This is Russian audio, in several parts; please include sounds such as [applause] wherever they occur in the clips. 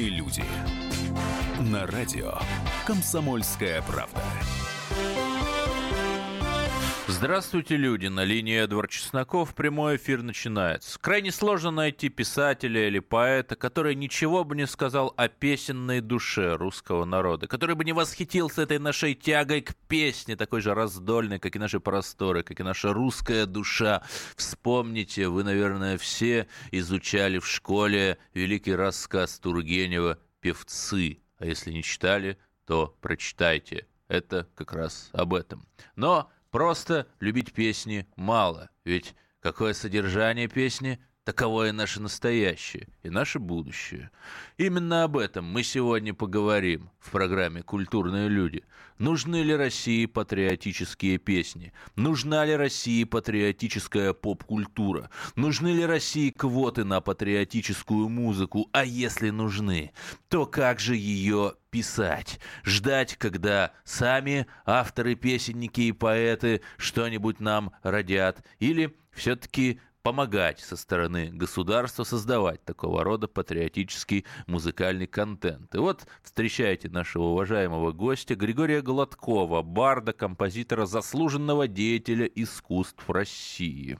Культурные люди. На радио «Комсомольская правда». Здравствуйте, люди! На линии Эдвард Чесноков прямой эфир начинается. Крайне сложно найти писателя или поэта, который ничего бы не сказал о песенной душе русского народа, который бы не восхитился этой нашей тягой к песне, такой же раздольной, как и наши просторы, как и наша русская душа. Вспомните, вы, наверное, все изучали в школе великий рассказ Тургенева «Певцы», а если не читали, то прочитайте. Это как раз об этом. Но Просто любить песни мало, ведь какое содержание песни, таково и наше настоящее, и наше будущее. Именно об этом мы сегодня поговорим в программе «Культурные люди». Нужны ли России патриотические песни? Нужна ли России патриотическая поп-культура? Нужны ли России квоты на патриотическую музыку? А если нужны, то как же ее писать? Ждать, когда сами авторы-песенники и поэты что-нибудь нам родят? Или все-таки помогать со стороны государства создавать такого рода патриотический музыкальный контент. И вот встречайте нашего уважаемого гостя Григория Гладкова, барда, композитора, заслуженного деятеля искусств России.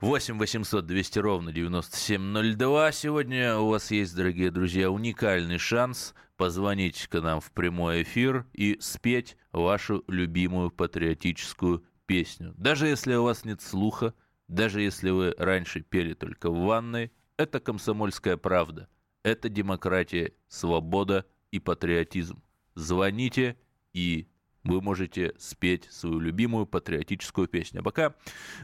8 800 200 ровно 9702. Сегодня у вас есть, дорогие друзья, уникальный шанс позвонить к нам в прямой эфир и спеть вашу любимую патриотическую песню. Даже если у вас нет слуха, даже если вы раньше пели только в ванной, это комсомольская правда. Это демократия, свобода и патриотизм. Звоните, и вы можете спеть свою любимую патриотическую песню. А пока,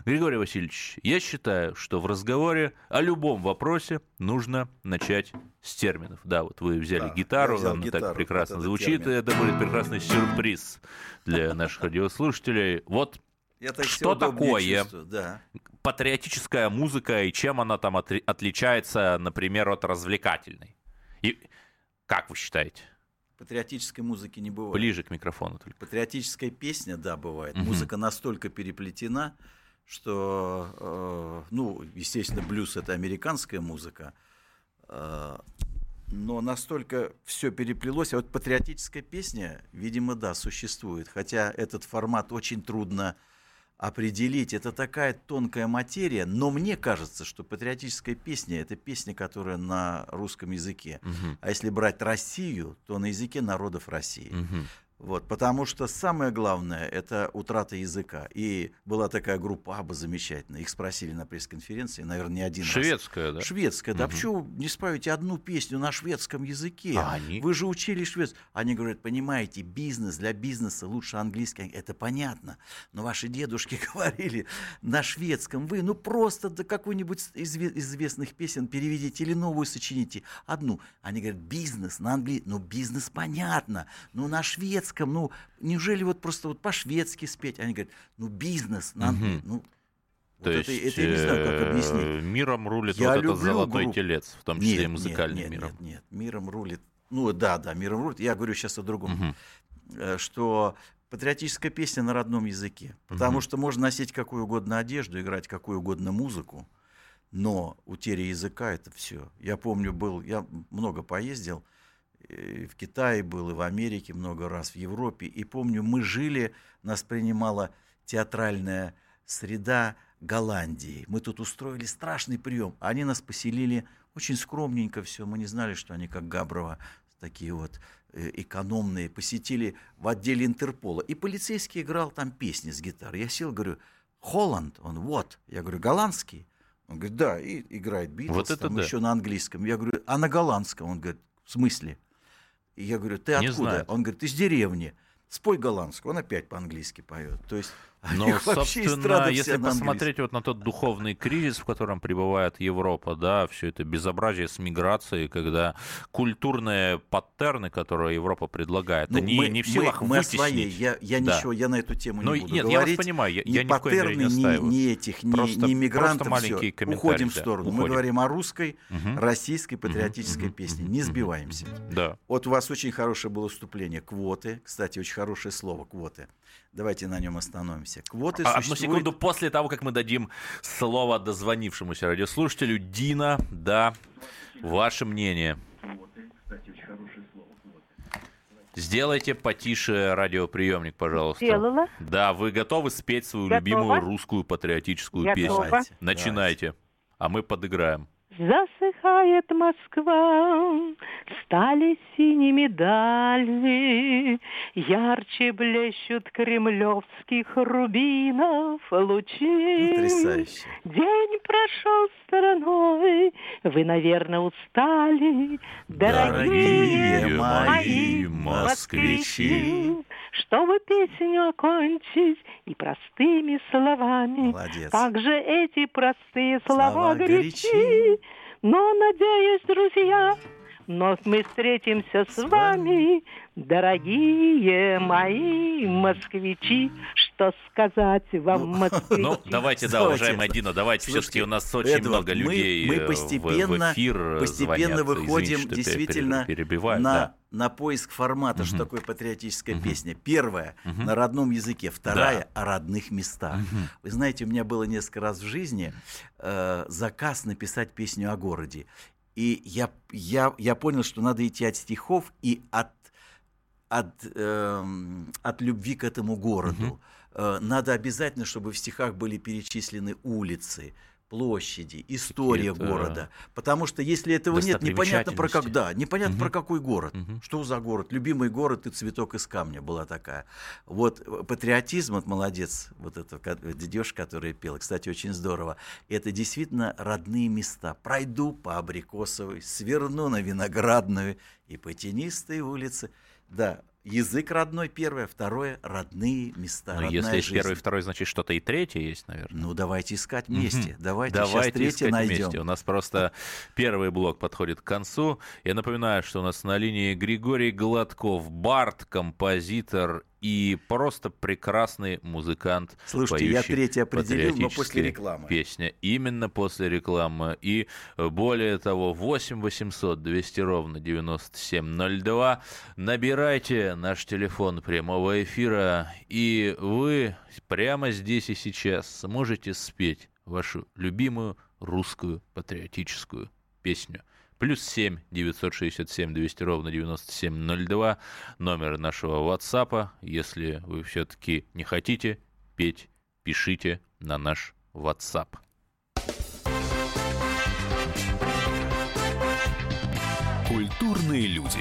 Григорий Васильевич, я считаю, что в разговоре о любом вопросе нужно начать с терминов. Да, вот вы взяли Да, гитару, взял она гитару, так прекрасно вот звучит, и термин. это будет прекрасный сюрприз для наших радиослушателей. Вот Я так Что такое? Да. Патриотическая музыка и чем она там отри- отличается, например, от развлекательной? И как вы считаете? Патриотической музыки не бывает. Ближе к микрофону только. Патриотическая песня, да, бывает. Мгм. Музыка настолько переплетена, что, э, ну, естественно, блюз это американская музыка, э, но настолько все переплелось. А вот патриотическая песня, видимо, да, существует. Хотя этот формат очень трудно определить. Это такая тонкая материя, но мне кажется, что патриотическая песня это песня, которая на русском языке. Мгм. А если брать Россию, то на языке народов России. Мгм. Вот, потому что самое главное – это утрата языка. И была такая группа Аба замечательная. Их спросили на пресс-конференции, наверное, не один раз. Шведская, да? Шведская. Да Мгм. почему не споете одну песню на шведском языке? А они? Вы же учили шведский. Они говорят, понимаете, бизнес для бизнеса лучше английский. Это понятно. Но ваши дедушки [laughs] говорили на шведском. Вы, ну просто до какой-нибудь из изве- известных песен переведите или новую сочините. Одну. Они говорят, бизнес на английском. Ну, бизнес понятно. Ну, на шведском. Ну, неужели вот просто вот по-шведски спеть? Они говорят, ну, бизнес на английском. Ну, То вот есть это, это я не знаю, как э, объяснить. миром рулит Я вот этот золотой группу. телец, в том числе и Нет, музыкальным нет, миром. Нет, нет, миром рулит. Ну да, да, миром рулит. Я говорю сейчас о другом. Э, Что патриотическая песня на родном языке. Потому Мгм. что можно носить какую угодно одежду, играть какую угодно музыку, но утеря языка это все. Я помню, был, я много поездил, и в Китае был, и в Америке много раз, в Европе. И помню, мы жили, нас принимала театральная среда Голландии. Мы тут устроили страшный прием. Они нас поселили очень скромненько все. Мы не знали, что они как Габрова такие вот э, экономные, посетили в отделе Интерпола. И полицейский играл там песни с гитарой. Я сел, говорю, Холланд? Он, вот. Я говорю, голландский? Он говорит, да, и играет Битлз, Вот это там да. еще на английском. Я говорю, а на голландском? Он говорит, в смысле? И я говорю, ты Не откуда? знает. Он говорит, из деревни. Спой голландскую. Он опять по-английски поет. То есть Но, них вообще собственно, если посмотреть вот на тот духовный кризис, в котором пребывает Европа, да, все это безобразие с миграцией, когда культурные паттерны, которые Европа предлагает, Ну, они мы, не в мы- силах мы вытеснить. своей. Я, я Да. ничего, я на эту тему Ну, не буду нет, я вас говорить. понимаю, я- ни я мере не паттерны, ни, ни этих, ни, Просто- ни мигрантов. всё. комментарий, Уходим в да, сторону. Мы уходим. говорим о русской, Мгм. российской патриотической мгм, песне. Не сбиваемся. Да. Вот у вас очень хорошее было вступление. Квоты. Кстати, очень хорошее слово квоты. Давайте на нем остановимся дозвонимся. Квоты а, Одну секунду после того, как мы дадим слово дозвонившемуся радиослушателю. Дина, да, ваше мнение. Сделайте потише радиоприемник, пожалуйста. Сделала. Да, вы готовы спеть свою Готова? любимую русскую патриотическую Готова. песню? Начинайте. А мы подыграем. Засыхает Москва, стали синими дали, Ярче блещут кремлевских рубинов лучи. Потрясающе. День прошел стороной, вы, наверное, устали, Дорогие дорогие мои москвичи. Чтобы песню окончить и простыми словами, Молодец. также эти простые Слова слова горячи. горячи. Но, надеюсь, друзья, вновь мы встретимся с, С вами, дорогие мои москвичи. Что сказать вам, Ну, москвичи? Ну, давайте, да, Давайте. уважаемая Дина, давайте. Все-таки у нас очень много людей мы э, в- постепенно- в, эфир Постепенно звонят. выходим что действительно на, да. на поиск формата, что Мгм. такое патриотическая Мгм. песня. Первая Мгм. на родном языке, вторая о родных местах. Мгм. Вы знаете, у меня было несколько раз в жизни э, заказ написать песню о городе. И я, я, я понял, что надо идти от стихов и от, от, эм, от любви к этому городу. Э, надо обязательно, чтобы в стихах были перечислены улицы, площади, история города. Потому что если этого нет, непонятно про когда, непонятно Мгм. про какой город. Мгм. Что за город? Любимый город и цветок из камня была такая. Вот э, патриотизм, вот молодец, вот это дедеж, который пел, кстати, очень здорово. Это действительно родные места. Пройду по Абрикосовой, сверну на Виноградную и по тенистой улице. Да, язык родной первое, второе родные места. Ну, если есть жизнь. первый и второй, значит, что-то и третье есть, наверное. Ну, давайте искать вместе. Давайте, сейчас Давайте третье искать найдем. вместе. У нас просто первый блок подходит к концу. Я напоминаю, что у нас на линии Григорий Гладков, бард, композитор и просто прекрасный музыкант. Слушайте, я третье определил, но после рекламы. Песня. Именно после рекламы. И э, более того, 8 800 200 ровно 9702. Набирайте наш телефон прямого эфира, и вы прямо здесь и сейчас сможете спеть вашу любимую русскую патриотическую песню. Плюс 7 967 200 ровно 9702. Номер нашего WhatsApp. Если вы все-таки не хотите петь, пишите на наш WhatsApp. Культурные люди.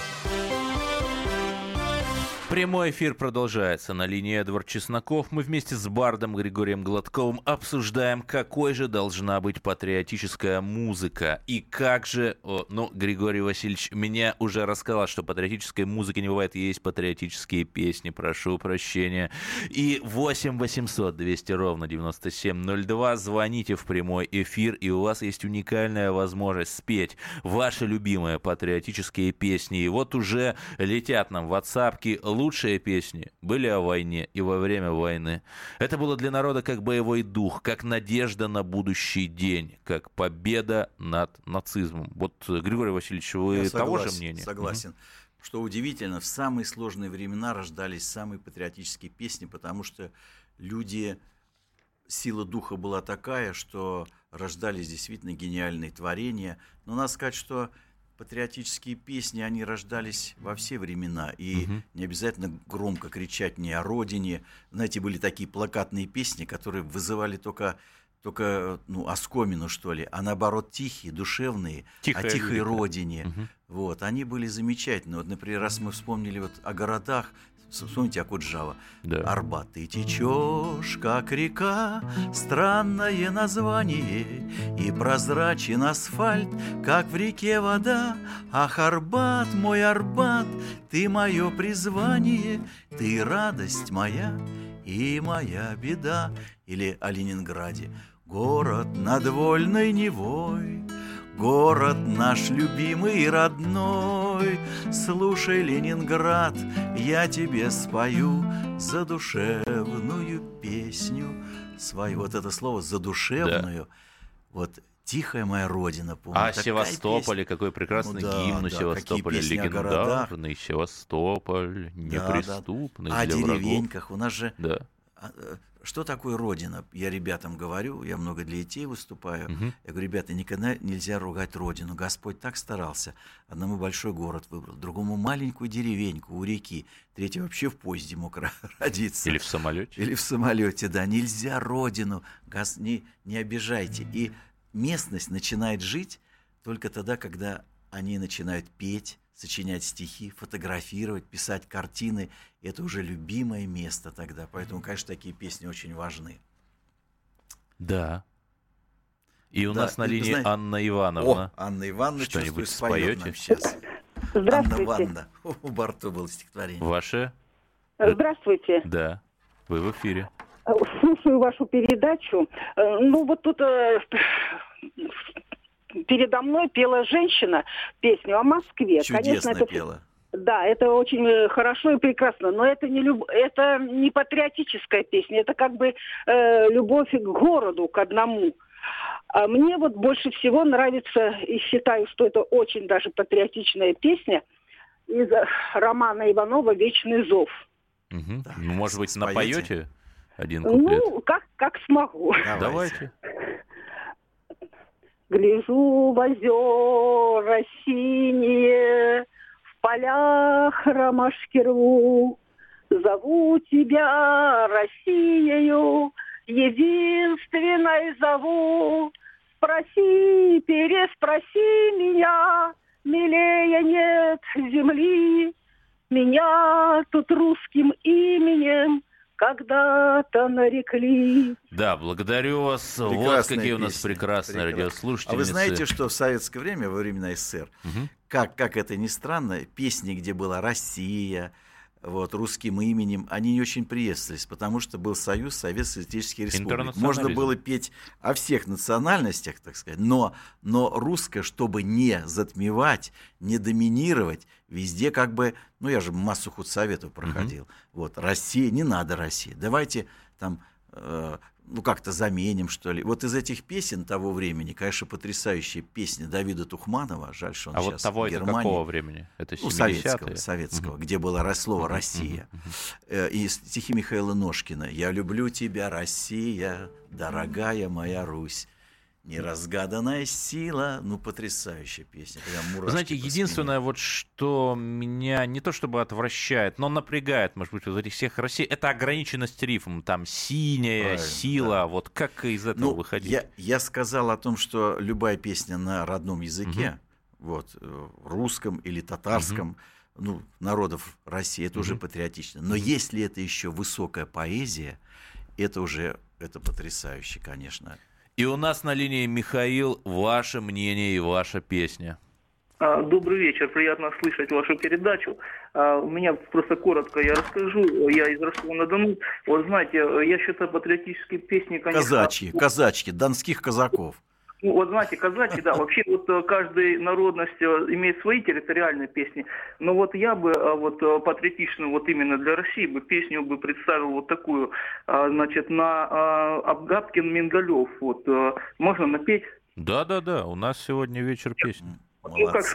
Прямой эфир продолжается. На линии Эдвард Чесноков. Мы вместе с Бардом Григорием Гладковым обсуждаем, какой же должна быть патриотическая музыка. И как же... ну, Григорий Васильевич меня уже рассказал, что патриотической музыки не бывает. Есть патриотические песни, прошу прощения. И 8 800 200 ровно 9702. Звоните в прямой эфир, и у вас есть уникальная возможность спеть ваши любимые патриотические песни. И вот уже летят нам в WhatsApp лучшие песни были о войне и во время войны. Это было для народа как боевой дух, как надежда на будущий день, как победа над нацизмом. Вот, э, Григорий Васильевич, вы Я того же согласен, мнения? Согласен. Что удивительно, в самые сложные времена рождались самые патриотические песни, потому что люди, сила духа была такая, что рождались действительно гениальные творения. Но надо сказать, что патриотические песни, они рождались во все времена. И Мгм. не обязательно громко кричать не о родине. Знаете, были такие плакатные песни, которые вызывали только только ну, оскомину, что ли, а наоборот тихие, душевные, Тихая о тихой лирика. родине. Мгм. Вот, они были замечательны. Вот, например, раз мы вспомнили вот о городах, вспомните Акуджава. Да. Арбат, ты течешь, как река, странное название, И прозрачен асфальт, как в реке вода. Ах, Арбат, мой Арбат, ты мое призвание, Ты радость моя и моя беда. Или о Ленинграде. Город над вольной Невой, Город наш любимый и родной, Слушай, Ленинград, я тебе спою Задушевную песню свою. Вот это слово «задушевную», вот Тихая моя родина, помню. А такая Севастополе, песня. какой прекрасный Ну да, гимн да, Севастополя, легендарный Севастополь, Да, да. неприступный О для врагов. деревеньках. У нас же Да. Что такое Родина? Я ребятам говорю, я много для детей выступаю. Мгм. Я говорю, ребята, никогда нельзя ругать Родину. Господь так старался. Одному большой город выбрал, другому маленькую деревеньку у реки, третий вообще в поезде мог ро- [laughs] родиться. Или в самолете. Или в самолете, да. Нельзя Родину, гос- не, не обижайте. И местность начинает жить только тогда, когда они начинают петь, сочинять стихи, фотографировать, писать картины. Это уже любимое место тогда. Поэтому, конечно, такие песни очень важны. Да. И у Да, нас на линии знаете- Анна Ивановна. О, Анна Ивановна, Что-нибудь споете? нам сейчас. Анна Здравствуйте. Ванна. [laughs] У Барту было стихотворение. Ваше? Здравствуйте. Да. Вы в эфире. Слушаю вашу передачу. Э, Ну, вот тут э, передо мной пела женщина песню о Москве. Чудесно это пела. Да, это очень э, хорошо и прекрасно, но это не люб... это не патриотическая песня, это как бы э, любовь к городу, к одному. А мне вот больше всего нравится, и считаю, что это очень даже патриотичная песня из э, романа Иванова «Вечный зов». Так, Ну, Может быть, напоете один куплет? Ну, как, как смогу. Давайте. Гляжу в озера синие, в полях ромашки рву. Зову тебя, Россиею, единственной зову. Спроси, переспроси меня, милее нет земли. Меня тут русским именем когда-то нарекли. Да, благодарю вас. вот Прекрасная какие у нас прекрасные прекрасная. радиослушатели. А вы знаете, что в советское время, во времена СССР, Мгм. как, как это ни странно, песни, где была Россия, вот, русским именем, они не очень приветствовались, потому что был Союз Советско-Советских Республик. Можно было петь о всех национальностях, так сказать, но, но русское, чтобы не затмевать, не доминировать, везде как бы, ну я же массу худсоветов проходил, вот, Россия, не надо России, давайте там ну, как-то заменим, что ли. Вот из этих песен того времени, конечно, потрясающая песня Давида Тухманова. Жаль, что он А сейчас вот того в это Германии. какого времени? Это Ну, 70-е? советского, советского, где было слово «Россия». Э, И стихи Михаила Ножкина. «Я люблю тебя, Россия, дорогая моя Русь». Неразгаданная сила, ну потрясающая песня. Прям знаете, единственное, вот что меня не то чтобы отвращает, но напрягает, может быть, вот этих всех России, это ограниченность рифм. Там синяя, Правильно, сила. да. Вот как из этого Ну, выходить? я, я сказал о том, что любая песня на родном языке, вот, э, русском или татарском, ну, народов России, это уже Мгм. патриотично. Но если это еще высокая поэзия, это уже это потрясающе, конечно. И у нас на линии Михаил, ваше мнение и ваша песня. А, Добрый вечер, приятно слышать вашу передачу. А, У меня просто коротко я расскажу. Я из Ростова-на-Дону. Вот знаете, я считаю патриотические песни, конечно... Казачьи, казачки, донских казаков. Ну, вот знаете, казаки, да, вообще вот э, каждая народность э, имеет свои территориальные песни. Но вот я бы э, вот патриотичную вот именно для России бы песню бы представил вот такую, значит, на Абгаткин Мингалев. Вот можно напеть? Да-да-да, у нас сегодня вечер песни. Ну, как.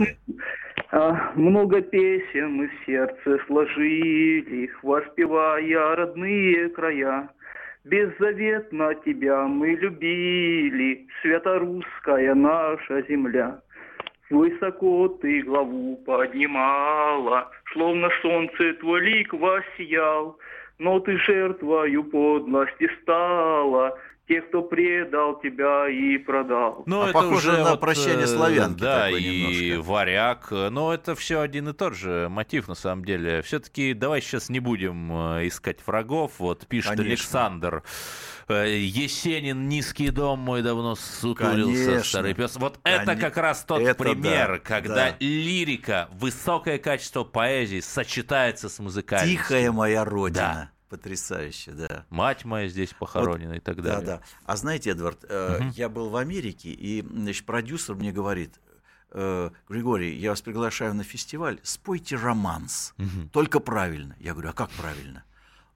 А, Много песен мы в сердце сложили, воспевая родные края. Беззаветно тебя мы любили, святорусская наша земля. Высоко ты главу поднимала, словно солнце твой лик воссиял, но ты жертвою подлости стала, тех, кто предал тебя и продал. Ну, А это похоже уже на вот, «Прощание э, славянки» Да, и немножко. варяг. Но это все один и тот же мотив, на самом деле. Все-таки давай сейчас не будем э, искать врагов. Вот пишет Конечно. Александр. э, Есенин, низкий дом мой давно сутулился, Конечно. старый пес. Вот это Коне- как раз тот это пример, да, когда да. лирика, высокое качество поэзии сочетается с музыкальностью. Тихая моя родина. Потрясающе, да. Мать моя здесь похоронена и так далее. Да, да. А знаете, Эдвард, э, я был в Америке, и значит, продюсер мне говорит, э, Григорий, я вас приглашаю на фестиваль, спойте романс, Мгм. только правильно. Я говорю, а как правильно?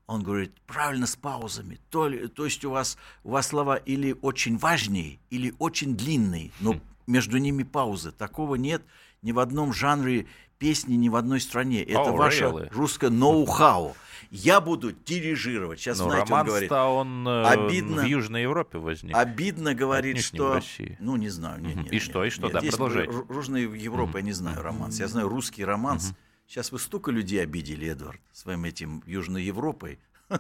Он говорит, правильно с паузами. То, ли- то есть у вас, у вас слова или очень важные, или очень длинные, но между ними паузы. Такого нет ни в одном жанре песни, ни в одной стране. Это Oh, ваше really? русское ноу-хау. Я буду дирижировать. Сейчас, Ну, знаете, он говорит, он э, обидно. в Южной Европе возник. обидно говорит, Отнюдь не в что... России. Ну, не знаю. Нет, нет, И нет, что, и что? нет. Да, Есть продолжайте. Южная Европа, я не знаю романс. Я знаю русский романс. Сейчас вы столько людей обидели, Эдвард, своим этим Южной Европой. [laughs]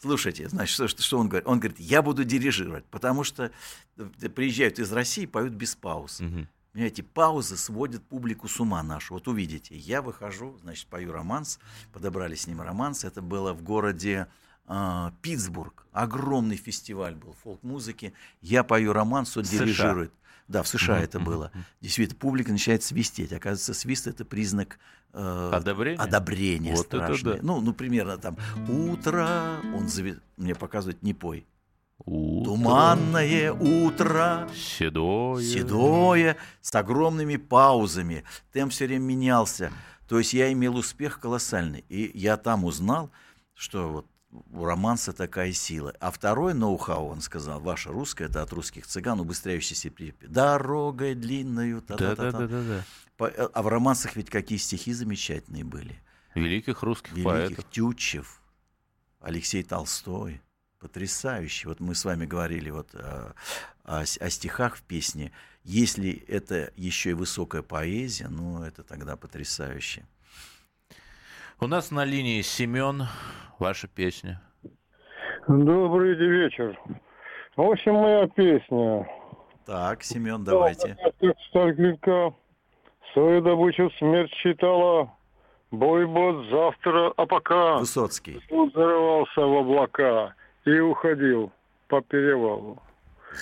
Слушайте, значит, что, что он говорит? Он говорит, я буду дирижировать, потому что э, приезжают из России, поют без пауз. Мгм. Понимаете, паузы сводят публику с ума нашу. Вот увидите, я выхожу, значит, пою романс, подобрали с ним романс. Это было в городе а, Питтсбург. Огромный фестиваль был фолк-музыки. Я пою романс, он США. дирижирует. Да, в США это было. Действительно, публика начинает свистеть. Оказывается, свист это признак э, Одобрение? одобрения Вот это страшное. да. Ну, ну, примерно там утро, он зави- мне показывает не пой. Утро Туманное утро, Седое. седое, с огромными паузами. Темп все время менялся. То есть я имел успех колоссальный. И я там узнал, что вот у романса такая сила. А второй ноу-хау, он сказал, ваша русская, это от русских цыган, убыстряющийся припев. Дорогой длинною, та-та-та-та». Да-да-да. По- А в романсах ведь какие стихи замечательные были. Великих русских Великих поэтов. Тютчев, Алексей Толстой. Потрясающе. Вот мы с вами говорили вот о, о о стихах в песне. Если это еще и высокая поэзия, ну это тогда потрясающе. У нас на линии Семен. Ваша песня. Добрый вечер. В общем, моя песня. Так, Семен, давайте. Как Сталинка свою добычу смерть считала. Бой бот завтра, а пока Высоцкий. он зарывался в облака и уходил по перевалу.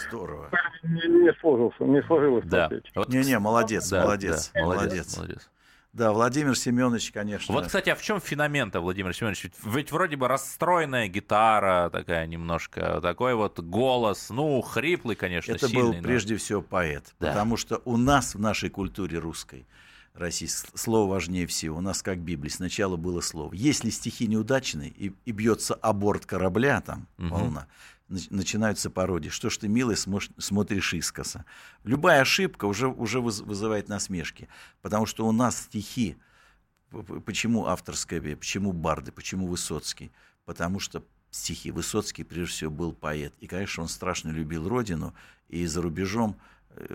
Здорово. Не, не сложился, не сложилось Да. Вот, Не-не, молодец, да, молодец, да, молодец. молодец. Да, Владимир Семенович, конечно. Вот, кстати, а в чем феномен-то, Владимир Семенович? Ведь, ведь вроде бы расстроенная гитара такая немножко, такой вот голос, ну, хриплый, конечно, Это сильный. был но- прежде всего поэт. Да. Потому что у нас в нашей культуре русской, России, с- слово важнее всего. У нас как Библия. Сначала было слово. Если стихи неудачные и, и бьется о борт корабля, там Мгм. волна, нач- начинаются пародии. Что ж ты, милый, смош- смотришь искоса? Любая ошибка уже, уже выз- вызывает насмешки. Потому что у нас стихи, почему авторская, почему Барды, почему Высоцкий? Потому что стихи. Высоцкий, прежде всего, был поэт. И, конечно, он страшно любил родину. И за рубежом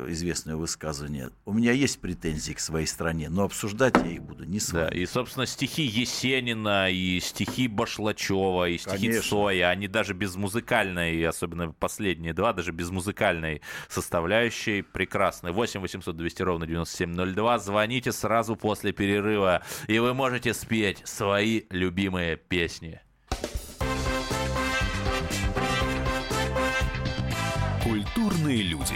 известное высказывание. У меня есть претензии к своей стране, но обсуждать я их буду не с Да, вами. и, собственно, стихи Есенина, и стихи Башлачева, и стихи Конечно. Цоя, они даже без музыкальной, особенно последние два, даже без музыкальной составляющей прекрасны. 8 800 200 ровно 9702. Звоните сразу после перерыва, и вы можете спеть свои любимые песни. Культурные люди.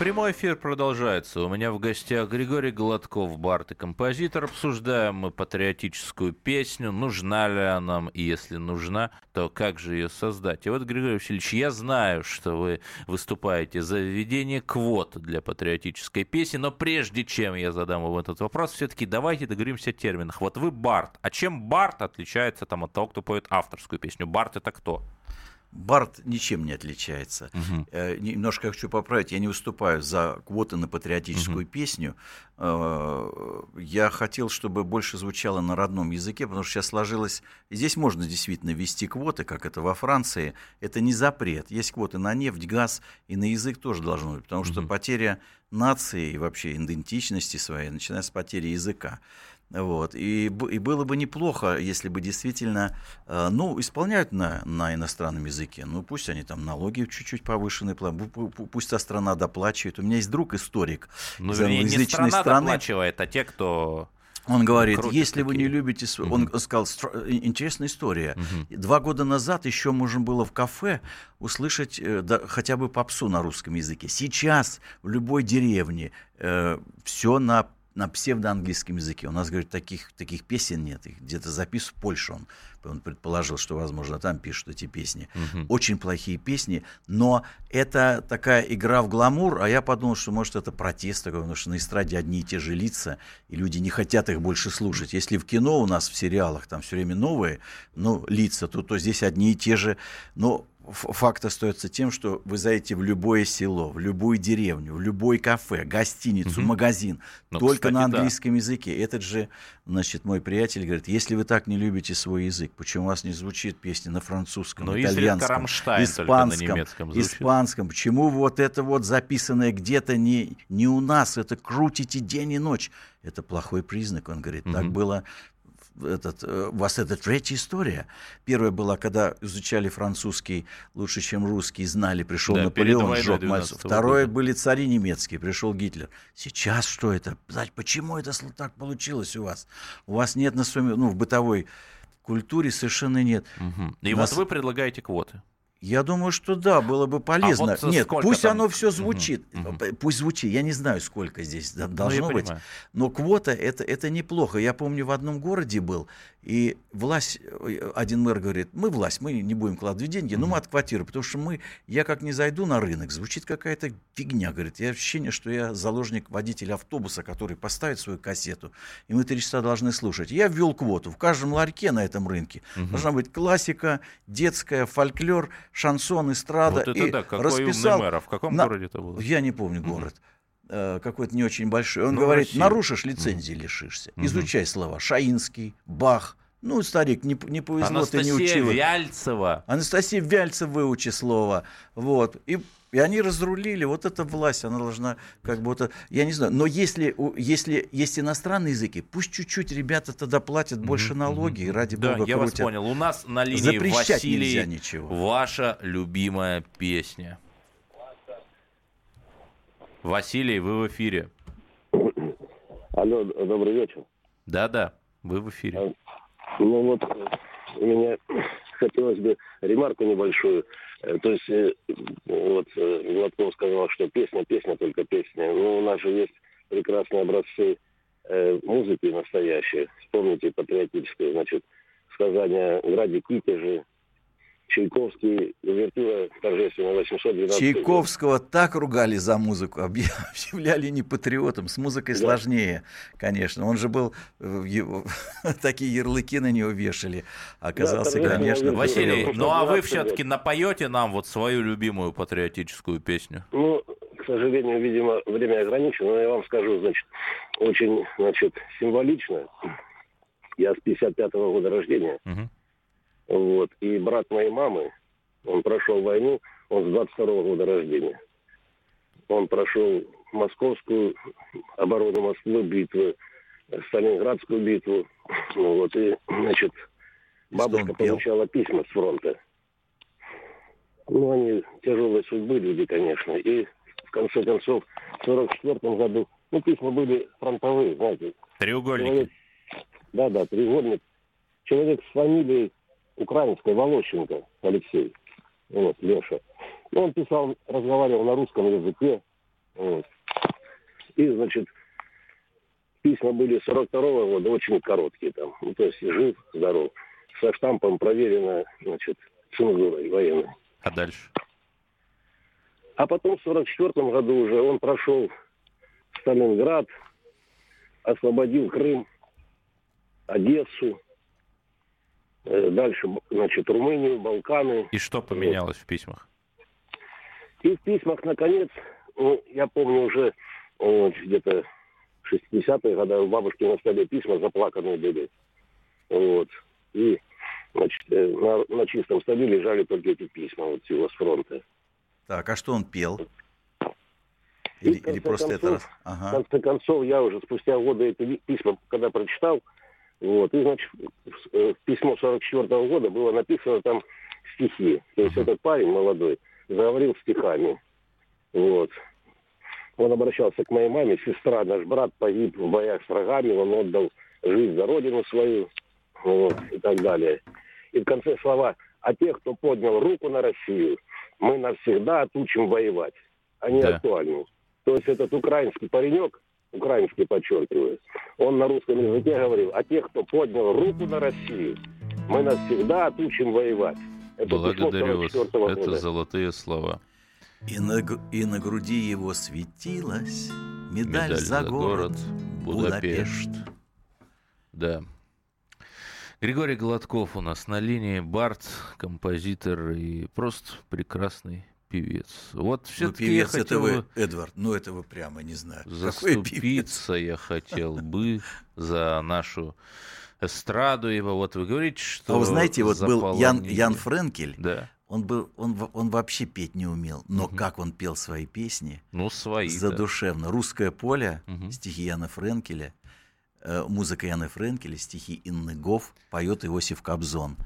Прямой эфир продолжается. У меня в гостях Григорий Гладков, бард и композитор. Обсуждаем мы патриотическую песню. Нужна ли она нам? И если нужна, то как же ее создать? И вот, Григорий Васильевич, я знаю, что вы выступаете за введение квот для патриотической песни, но прежде чем я задам вам этот вопрос, все-таки давайте договоримся о терминах. Вот вы бард. А чем бард отличается там, от того, кто поет авторскую песню? Бард это кто? Барт ничем не отличается. Мгм. Э, Немножко хочу поправить, я не выступаю за квоты на патриотическую песню. Э, Я хотел, чтобы больше звучало на родном языке, потому что сейчас сложилось... Здесь можно действительно ввести квоты, как это во Франции. Это не запрет. Есть квоты на нефть, газ, и на язык тоже должно быть, потому что Мгм. потеря нации и вообще идентичности своей начинается с потери языка. Вот. И, и было бы неплохо, если бы действительно, э, ну, исполняют на, на иностранном языке. Ну, пусть они там налоги чуть-чуть повышенные, пусть та страна доплачивает. У меня есть друг историк Ну, из вернее, не англоязычной страна страны. доплачивает, а те, кто... Он говорит, Крутят если вы не такие. любите... св- Мгм. Он сказал, «Стра- э, интересная история. Мгм. Два года назад еще можно было в кафе услышать э, да, хотя бы попсу на русском языке. Сейчас в любой деревне все на на псевдоанглийском языке. У нас, говорит, таких, таких песен нет. Их где-то запис в Польше. Он, он предположил, что, возможно, там пишут эти песни. Мгм. Очень плохие песни, но это такая игра в гламур, а я подумал, что, может, это протест такой, потому что на эстраде одни и те же лица, и люди не хотят их больше слушать. Если в кино у нас в сериалах там все время новые, ну, лица, то, то здесь одни и те же. Но факт остается тем, что вы зайдете в любое село, в любую деревню, в любой кафе, гостиницу, Мгм. магазин, Ну, только на кстати, да. английском языке. Этот же, значит, мой приятель говорит, если вы так не любите свой язык, почему у вас не звучит песня на французском, Ну, изредка итальянском, только на испанском, испанском? Почему вот это вот записанное где-то не, не у нас, это крутите день и ночь? Это плохой признак, он говорит. Так Мгм. было этот, э, у вас это третья история. Первая была, когда изучали французский лучше, чем русский, знали, пришел Да, Наполеон, сжег 12-го Мальцев. Второе года. были цари немецкие, пришел Гитлер. Сейчас что это? Почему это так получилось у вас? У вас нет на своем, ну, в бытовой культуре совершенно нет. Мгм. И Нас- вот вы предлагаете квоты. Я думаю, что да, было бы полезно. вот Нет, пусть там? оно все звучит. П- Пусть звучит. Я не знаю, сколько здесь Ну, должно быть. понимаю. Но квота это, это неплохо. Я помню, в одном городе был, и власть, э, один мэр говорит, мы власть, мы не будем кладывать деньги, но мы от квартиры, потому что мы, я как не зайду на рынок, звучит какая-то фигня, говорит. Я ощущение, что я заложник водителя автобуса, который поставит свою кассету, и мы три часа должны слушать. Я ввел квоту. В каждом ларьке на этом рынке должна быть классика, детская, фольклор, шансон, эстрада. Вот и да, какой расписал умный мэр. А в каком на- городе это было? я не помню город. Э, Какой-то не очень большой. Он Ну, говорит, России. нарушишь лицензии, лишишься. Мгм. Изучай слова. Шаинский, Бах. Ну, старик, не, не повезло, ты не Анастасия учил. их. Вяльцева. Анастасия Вяльцев выучи слово. Вот. И, и они разрулили. Вот эта власть, она должна как будто... Я не знаю. Но если, если есть иностранные языки, пусть чуть-чуть ребята тогда платят больше Мгм, налоги. И ради Да, бога я вас крутят. понял. У нас на линии Запрещать Василий, нельзя ничего. ваша любимая песня. Василий, вы в эфире. Алло, добрый вечер. Да-да, вы в эфире. Ну вот, у меня хотелось бы ремарку небольшую. Э, То есть, э, вот э, Гладков сказал, что песня, песня, только песня. Ну, у нас же есть прекрасные образцы музыки настоящие. Вспомните патриотическое, значит, сказание «Граде Китежи», Чайковский, увертюра торжественно 812 Чайковского так ругали за музыку, [laughs] объ- объявляли не патриотом. С музыкой Да. сложнее, конечно. Он же был, э, его- [laughs] такие ярлыки на него вешали. Оказался, Да, конечно, Василий, ну, а вы 12 все-таки напоете нам вот свою любимую патриотическую песню? Ну, к сожалению, видимо, время ограничено, но я вам скажу, значит, очень, значит, символично. Я с 55-го года рождения, Мгм. Вот, и брат моей мамы, он прошел войну, он с 22-го года рождения. Он прошел московскую оборону Москвы, битвы, Сталинградскую битву, ну, вот, и, значит, бабушка получала письма с фронта. Ну, они тяжелой судьбы люди, конечно. И в конце концов, в 44 году, ну, письма были фронтовые, знаете. Треугольники. Человек, да, да, треугольник. Человек с фамилией украинской Волощенко Алексей, вот, Леша. Ну, он писал, разговаривал на русском языке. Вот. И, значит, письма были 42 года, очень короткие там. Ну, то есть жив, здоров. Со штампом проверено, значит, цензурой военной. А дальше? А потом в 44 году уже он прошел Сталинград, освободил Крым, Одессу, дальше, значит, Румынию, Балканы. И что поменялось в письмах? И в письмах, наконец, ну, я помню уже э, где-то 60-е годы у бабушки на столе письма заплаканные были. Вот. И, значит, э, на, на чистом столе лежали только эти письма вот его с фронта. Так, а что он пел? Или, в или просто это концов? В Ага. конце концов, я уже спустя годы эти письма, когда прочитал, вот, и, значит, в- э, письмо 44 года было написано там стихи. То есть этот парень молодой заговорил стихами. Вот. Он обращался к моей маме, сестра, наш брат погиб в боях с врагами, он отдал жизнь за родину свою, вот, и так далее. И в конце слова, а тех, кто поднял руку на Россию, мы навсегда отучим воевать. Они Да. актуальны. То есть этот украинский паренек, украинский подчеркиваю, он на русском языке говорил, а тех, кто поднял руку на Россию, мы навсегда отучим воевать. Это Благодарю вас. Это золотые слова. И на, и на груди его светилась медаль, медаль за, за город, город Будапешт. Будапешт. Да. Григорий Гладков у нас на линии, бард, композитор и просто прекрасный певец. Вот все-таки ну, певец я хотел это вы, Эдвард, ну это вы прямо не знаю. Заступиться я хотел бы за нашу эстраду его. Вот вы говорите, что... А вы знаете, вот был Ян, Ян Френкель, да. он, был, он, он вообще петь не умел, но угу. как он пел свои песни, ну, свои, задушевно. Да. «Русское поле», угу. стихи Яна Френкеля, э, музыка Яна Френкеля, стихи Инны Гоф, поет Иосиф Кобзон.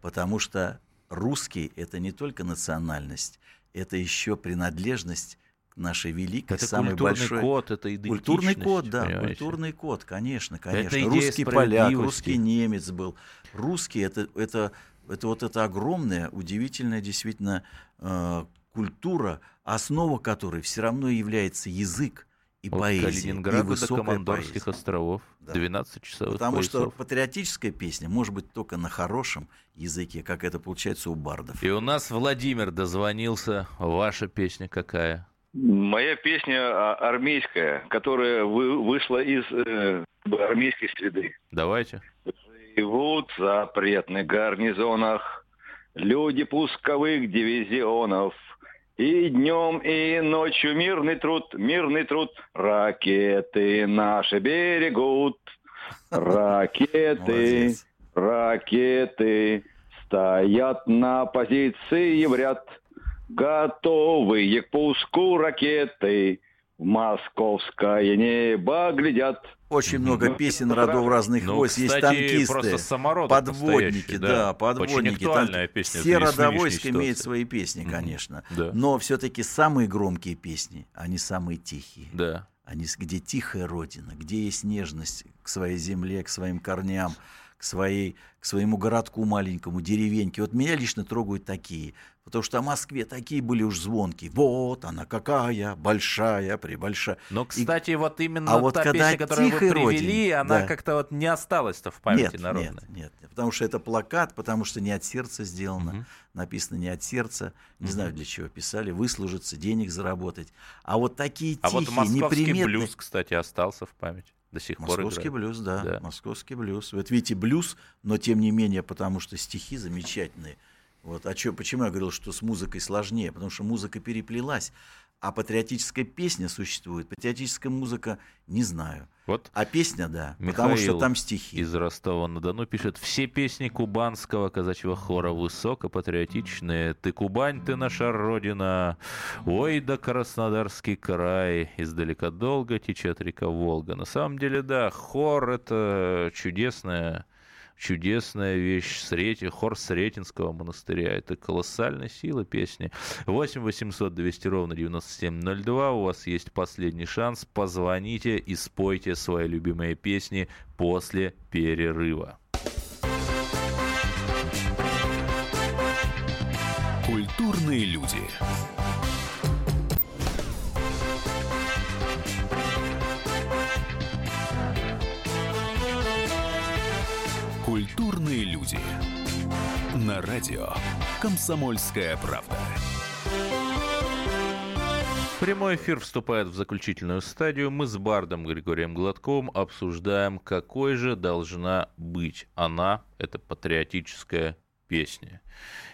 Потому что русский — это не только национальность, это еще принадлежность к нашей великой, это самой культурный большой... код, это Культурный код, да, понимаете? культурный код, конечно, конечно. Это русский поляк, русский немец был. Русский это, это, это вот эта огромная, удивительная действительно э, культура, основа которой все равно является язык и От поэзия, Калининграда и высокая до Командорских поэзия. островов. Да. 12 часов Потому поясов. что патриотическая песня может быть только на хорошем языке, как это получается у бардов. И у нас Владимир дозвонился. Ваша песня какая? Моя песня а, армейская, которая вы, вышла из э, армейской среды. Давайте. Живут в запретных гарнизонах люди пусковых дивизионов. И днем, и ночью мирный труд, мирный труд. Ракеты наши берегут. Ракеты, ракеты стоят на позиции в ряд. Готовые к пуску ракеты. В московское небо глядят. Очень много песен родов разных Ну, войск. Есть танкисты, подводники, да, да. подводники. Актуальная песня все родовойск имеют свои песни, конечно. Да. Но все-таки самые громкие песни, они самые тихие. Да. Они, где тихая родина, где есть нежность к своей земле, к своим корням, к, своей, к своему городку маленькому, деревеньке. Вот меня лично трогают такие. Потому что о Москве такие были уж звонкие. Вот она какая, большая, пребольшая. Но, кстати, вот именно а вот та когда песня, которую вы привели, родине, она да. как-то вот не осталась-то в памяти нет, народной. Нет, нет, нет, потому что это плакат, потому что не от сердца сделано, Мгм. написано не от сердца, не Мгм. знаю для чего писали, выслужиться, денег заработать. А вот такие А тихие, вот московский неприметные... блюз, кстати, остался в памяти. До сих пор Московский блюз, да, Да. московский блюз. Вот видите, блюз, но тем не менее, потому что стихи замечательные. Вот, а чё, почему я говорил, что с музыкой сложнее? Потому что музыка переплелась, а патриотическая песня существует. Патриотическая музыка не знаю. Вот А песня, да, потому что Михаил там стихи. из Ростова-на-Дону пишет, все песни кубанского казачьего хора высокопатриотичные. Ты Кубань, ты наша родина. Ой, да Краснодарский край. Издалека долго течет река Волга. На самом деле, да, хор это чудесная чудесная вещь. Срети, хор Сретенского монастыря. Это колоссальная сила песни. 8 800 200 ровно 9702. У вас есть последний шанс. Позвоните и спойте свои любимые песни после перерыва. Культурные люди. Культурные люди. На радио Комсомольская правда. Прямой эфир вступает в заключительную стадию. Мы с Бардом Григорием Гладковым обсуждаем, какой же должна быть она, эта патриотическая песня.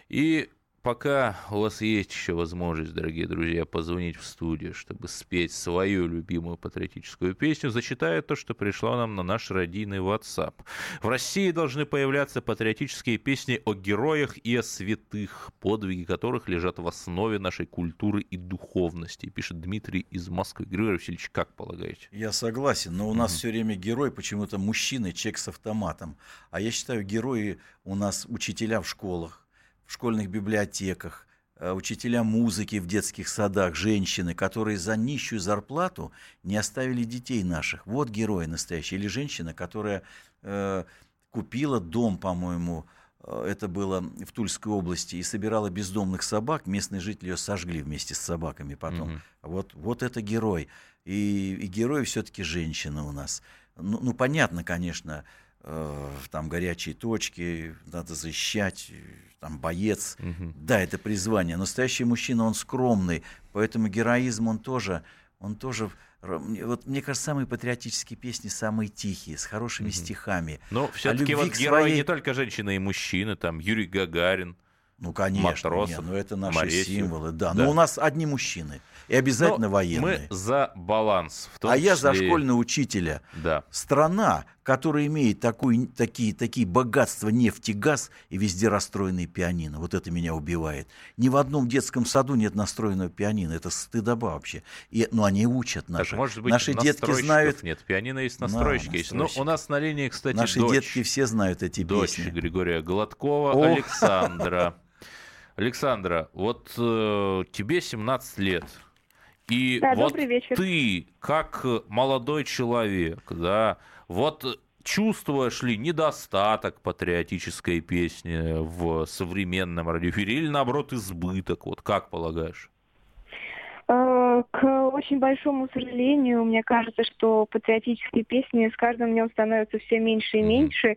И пока у вас есть еще возможность, дорогие друзья, позвонить в студию, чтобы спеть свою любимую патриотическую песню, зачитаю то, что пришло нам на наш родийный WhatsApp. В России должны появляться патриотические песни о героях и о святых, подвиги которых лежат в основе нашей культуры и духовности, пишет Дмитрий из Москвы. Григорий Васильевич, как полагаете? Я согласен, но у нас все время герой почему-то мужчина, человек с автоматом. А я считаю, герои у нас учителя в школах, в школьных библиотеках, э, учителя музыки в детских садах, женщины, которые за нищую зарплату не оставили детей наших. Вот герои настоящие. Или женщина, которая э, купила дом, по-моему, э, это было в Тульской области, и собирала бездомных собак. Местные жители ее сожгли вместе с собаками потом. Мгм. Вот, вот это герой. И, и герой все-таки женщина у нас. Ну, ну, понятно, конечно, там горячие точки, надо защищать, э, там боец. Мгм. Да, это призвание. Настоящий мужчина, он скромный, поэтому героизм он тоже, он тоже. Вот мне кажется, самые патриотические песни самые тихие, с хорошими Мгм. стихами. Но все-таки любви вот герои своей- не только женщины и мужчины, там Юрий Гагарин. Ну, конечно, Матросов, не, ну это наши Моресьев. символы, да. Да. Но у нас одни мужчины. И обязательно Но военные. Мы за баланс. А я за числе- школьного учителя. Да. Страна, которая имеет такой, такие, такие богатства нефть и газ и везде расстроенные пианино. Вот это меня убивает. Ни в одном детском саду нет настроенного пианино. Это стыдоба вообще. И, ну, они учат Так, наши. может быть, наши детки знают. Нет, пианино есть, Да, настройщики есть. Ну, у нас на линии, кстати, Наши дочь, детки все знают эти дочь песни. Григория Гладкова, О. Александра. [laughs] Александра, вот э, тебе 17 лет. И Да, вот ты, как э, молодой человек, да, вот чувствуешь ли недостаток патриотической песни в современном радиоэфире или, наоборот, избыток? Вот как полагаешь? Э, К очень большому сожалению, мне кажется, что патриотические песни с каждым днем становятся все меньше и меньше.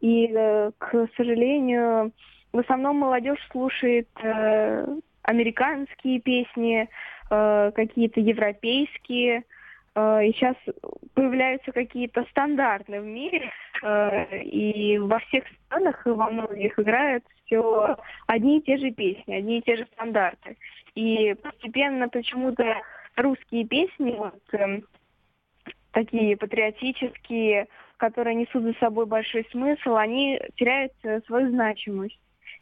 И, э, к сожалению, в основном молодежь слушает американские песни, э, какие-то европейские. Э, И сейчас появляются какие-то стандартные в мире, э, и во всех странах и во многих играют все одни и те же песни, одни и те же стандарты. И постепенно почему-то русские песни, вот, эм, такие патриотические, которые несут за собой большой смысл, они теряют свою значимость.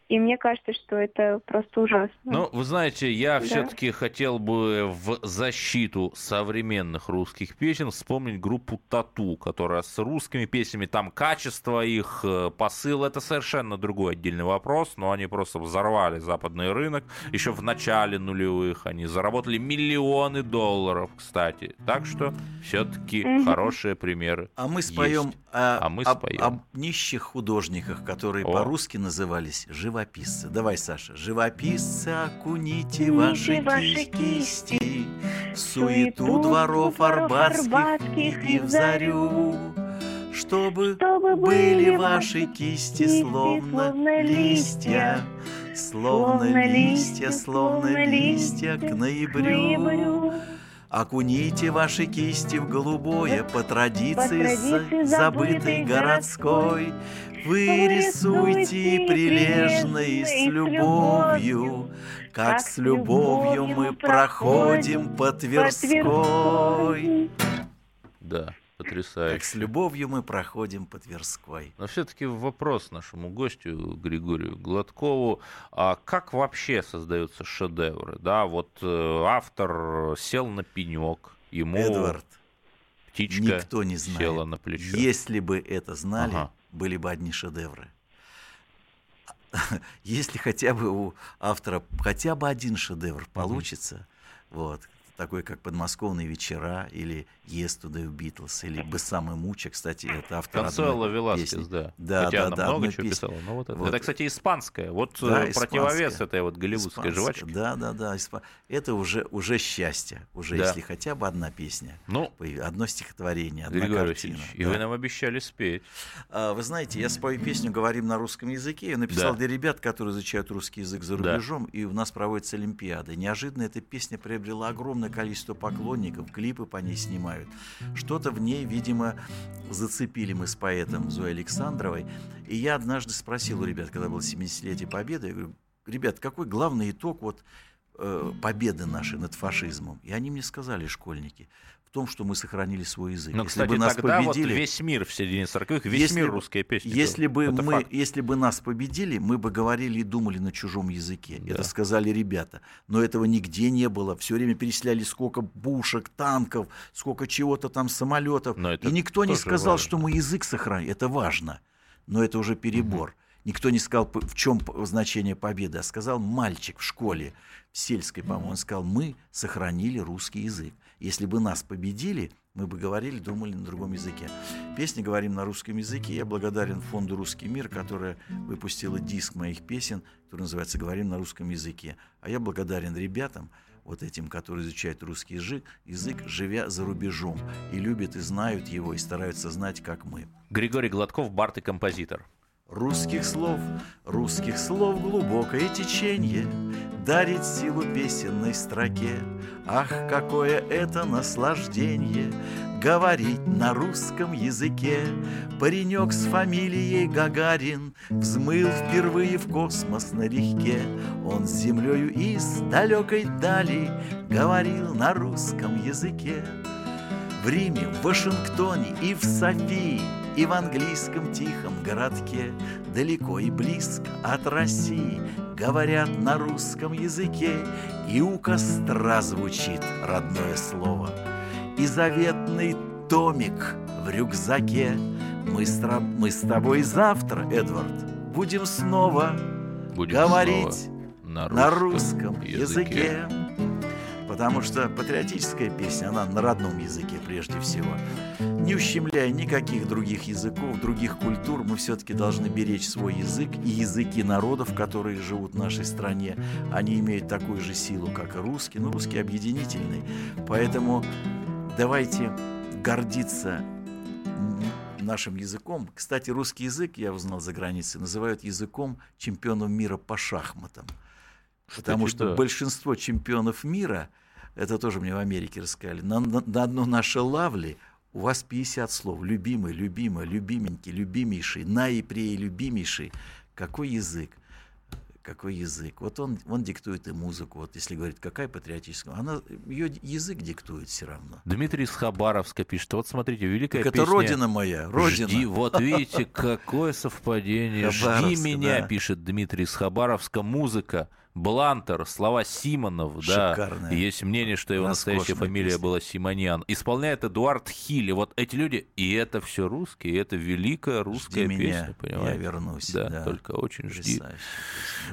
И мне кажется, что это просто ужасно. Ну, вы знаете, я Да. все-таки хотел бы в защиту современных русских песен вспомнить группу Тату, которая с русскими песнями, там качество их, э, посыл, это совершенно другой отдельный вопрос, но они просто взорвали западный рынок. Еще в начале нулевых они заработали миллионы долларов, кстати. Так что все-таки Мгм. хорошие примеры. А мы есть. споем о, А мы об- споем. об нищих художниках, которые О. по-русски назывались живописцы. Давай, Саша. Живописцы, окуните ваши ваши кисти кисти в суету дворов арбатских и в зарю, чтобы Чтобы были ваши кисти словно листья, словно листья, словно листья к ноябрю. Окуните ваши кисти в голубое по традиции, традиции за- забытой забытой городской. Вы рисуйте и с любовью, как с любовью мы проходим по Тверской. Да, Как потрясающе. с любовью мы проходим по Тверской. Но все-таки вопрос нашему гостю Григорию Гладкову. А как вообще создаются шедевры? Да, вот э, автор сел на пенек, ему Эдвард, птичка никто не села знает. на плечо. Если бы это знали, Ага. Были бы одни шедевры. [laughs] Если хотя бы у автора хотя бы один шедевр получится, вот, такой как «Подмосковные вечера» или «Yesterday Битлз» или «Бессам и Муча», кстати, это автор Консуэла Веласкес, песни. да. Да, Хотя да, она да, много чего песни. писала. Но вот это, Вот. это, кстати, испанская. Вот Да, э, противовес испанская. этой вот голливудской Испанская, жвачки. Да, да, да. испа- Это уже, уже счастье. Уже Да. если хотя бы одна песня, Ну, одно стихотворение, одна Григорий картина. Васильевич, и да. вы нам обещали спеть. А, Вы знаете, я спою песню «Говорим на русском языке». Я написал Да. для ребят, которые изучают русский язык за Да. рубежом, и у нас проводятся олимпиады. Неожиданно эта песня приобрела огромное количество поклонников, клипы по ней снимают. Что-то в ней, видимо, зацепили мы с поэтом Зоей Александровой. И я однажды спросил у ребят, когда было 70-летие Победы, я говорю, ребят, какой главный итог вот э, победы нашей над фашизмом? И они мне сказали, школьники, в том, что мы сохранили свой язык. Но, Если кстати, бы нас тогда победили, вот весь мир в середине 40-х, весь Если мир русская песня. если бы, мы, факт. если бы нас победили, мы бы говорили и думали на чужом языке. Да. Это сказали ребята. Но этого нигде не было. Все время перечисляли, сколько пушек, танков, сколько чего-то там самолетов. И никто не сказал, важно. что мы язык сохраним. Это важно. Но это уже перебор. Никто не сказал, в чем значение победы, а сказал мальчик в школе, в сельской, по-моему, он сказал, мы сохранили русский язык. Если бы нас победили, мы бы говорили, думали на другом языке. Песни говорим на русском языке. Я благодарен фонду «Русский мир», которая выпустила диск моих песен, который называется «Говорим на русском языке». А я благодарен ребятам, вот этим, которые изучают русский язык, язык, живя за рубежом, и любят и знают его, и стараются знать, как мы. Григорий Гладков, бард и композитор. Русских слов, русских слов глубокое течение Дарит силу песенной строке. Ах, какое это наслаждение Говорить на русском языке. Паренек с фамилией Гагарин Взмыл впервые в космос налегке. Он с землею из далекой дали Говорил на русском языке. В Риме, в Вашингтоне и в Софии И в английском тихом городке Далеко и близко от России Говорят на русском языке И у костра звучит родное слово. И заветный томик в рюкзаке. Мы с, мы с тобой завтра, Эдвард, будем снова Будем говорить снова на русском языке. Потому что патриотическая песня, она на родном языке прежде всего. Не ущемляя никаких других языков, других культур, мы все-таки должны беречь свой язык и языки народов, которые живут в нашей стране. Они имеют такую же силу, как и русский, но русский объединительный. Поэтому давайте гордиться нашим языком. Кстати, русский язык, я узнал за границей, называют языком чемпионов мира по шахматам. Потому Кстати, что да. большинство чемпионов мира, это тоже мне в Америке рассказали, на, на, на одно наше лавли у вас 50 слов. Любимый, любимый, любименький, любимейший, наипрей, любимейший. Какой язык? Какой язык? Вот он, он диктует и музыку. Вот если говорить, какая патриотическая, она, ее язык диктует все равно. Дмитрий из Хабаровска пишет. Вот смотрите, великая Так это песня. родина моя, родина. Жди, вот видите, какое совпадение. [laughs] Жди меня, да. пишет Дмитрий из Хабаровска. Музыка, Блантер, слова Симонов. Да. Шикарная. Есть мнение, что его настоящая Роскошная фамилия песня. была Симонян. Исполняет Эдуард Хилли. Вот эти люди, и это все русские, и это великая русская Жди меня, песня, понимаете? я вернусь. Да, да. только очень жди. Да.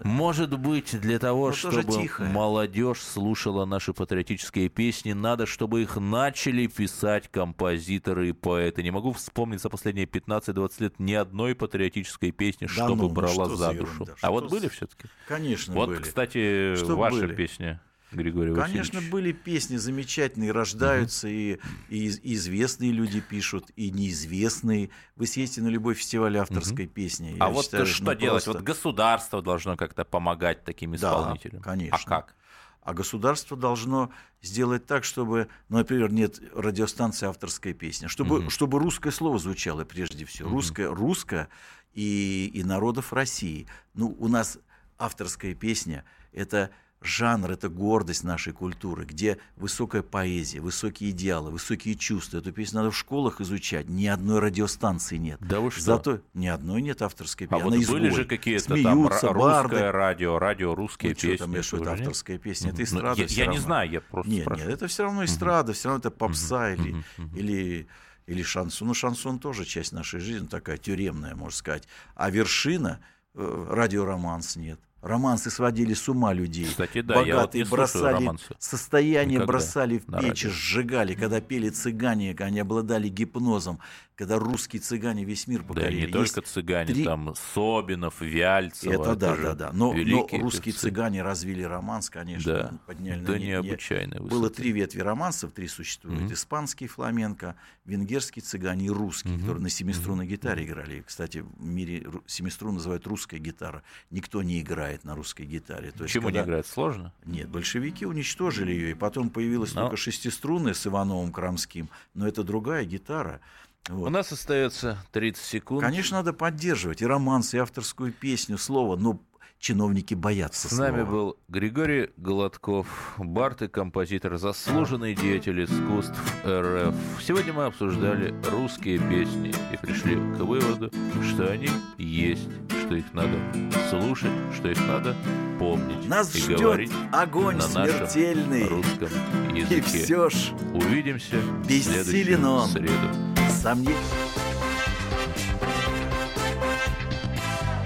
Может быть, для того, Но чтобы молодежь слушала наши патриотические песни, надо, чтобы их начали писать композиторы и поэты. Не могу вспомнить за последние 15-20 лет ни одной патриотической песни, Да чтобы ну, брала что за за душу. ерунда, а вот за- были все-таки? Конечно, Вот, были. кстати, Что ваша были? песня, Григорий Конечно, Васильевич. были песни замечательные, рождаются, и, и из- и известные люди пишут, и неизвестные. Вы съездите на любой фестиваль авторской песни. А вот считаю, что ну, делать? просто- Вот государство должно как-то помогать таким Да, исполнителям. конечно. А как? А государство должно сделать так, чтобы, ну, например, нет радиостанции авторской песни, чтобы, Мгм. чтобы русское слово звучало прежде всего. Мгм. Русское, русское и, и народов России. Ну, у нас авторская песня – это жанр, это гордость нашей культуры, где высокая поэзия, высокие идеалы, высокие чувства. Эту песню надо в школах изучать. Ни одной радиостанции нет. Да вы что? Зато ни одной нет авторской А песни. вот Она были изгой. же какие-то там ра- барды. русское радио, радио русские Ну, песни. там, я что, это авторская песня, это Мгм. Ну, эстрада я, я не знаю, я просто Нет, спрашиваю. нет, это все равно эстрада, все равно это попса Мгм, или, мгм. или, или шансон. Ну, шансон тоже часть нашей жизни, такая тюремная, можно сказать. А вершина э, радиороманс нет. Романсы сводили с ума людей. Кстати, да, я вот не Богатые бросали романсы. состояние, Никогда бросали в на печи, сжигали. Когда пели цыгане, они обладали гипнозом. Когда русские цыгане весь мир Да, покорили. не Есть только цыгане, три- там Собинов, Вяльцева. это да, же да, да. Но, но русские певцы. цыгане развили романс, конечно, Да, подняли на до не- не- необычайной Было три ветви романсов, три существуют. Мгм. Испанский фламенко, венгерский цыгане и русский, Мгм. которые на семиструнной гитаре играли. Кстати, в мире ру- семиструн называют русская гитара. Никто не играет на русской гитаре. То есть, Почему не когда- играет? Сложно? Нет, большевики уничтожили ее, и потом появилась Но- только шестиструнная с Ивановым Крамским, но это другая гитара. Вот. У нас остается 30 секунд. Конечно, надо поддерживать и романс, и авторскую песню, слово, но чиновники боятся С нами слова. был Григорий Голодков, бард и композитор, заслуженный деятель искусств РФ. Сегодня мы обсуждали русские песни и пришли к выводу, что они есть, что их надо слушать, что их надо помнить Нас и ждет говорить огонь на нашем смертельный. русском И языке. все ж Увидимся в следующую он. среду. сомнений.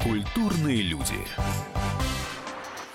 Культурные люди.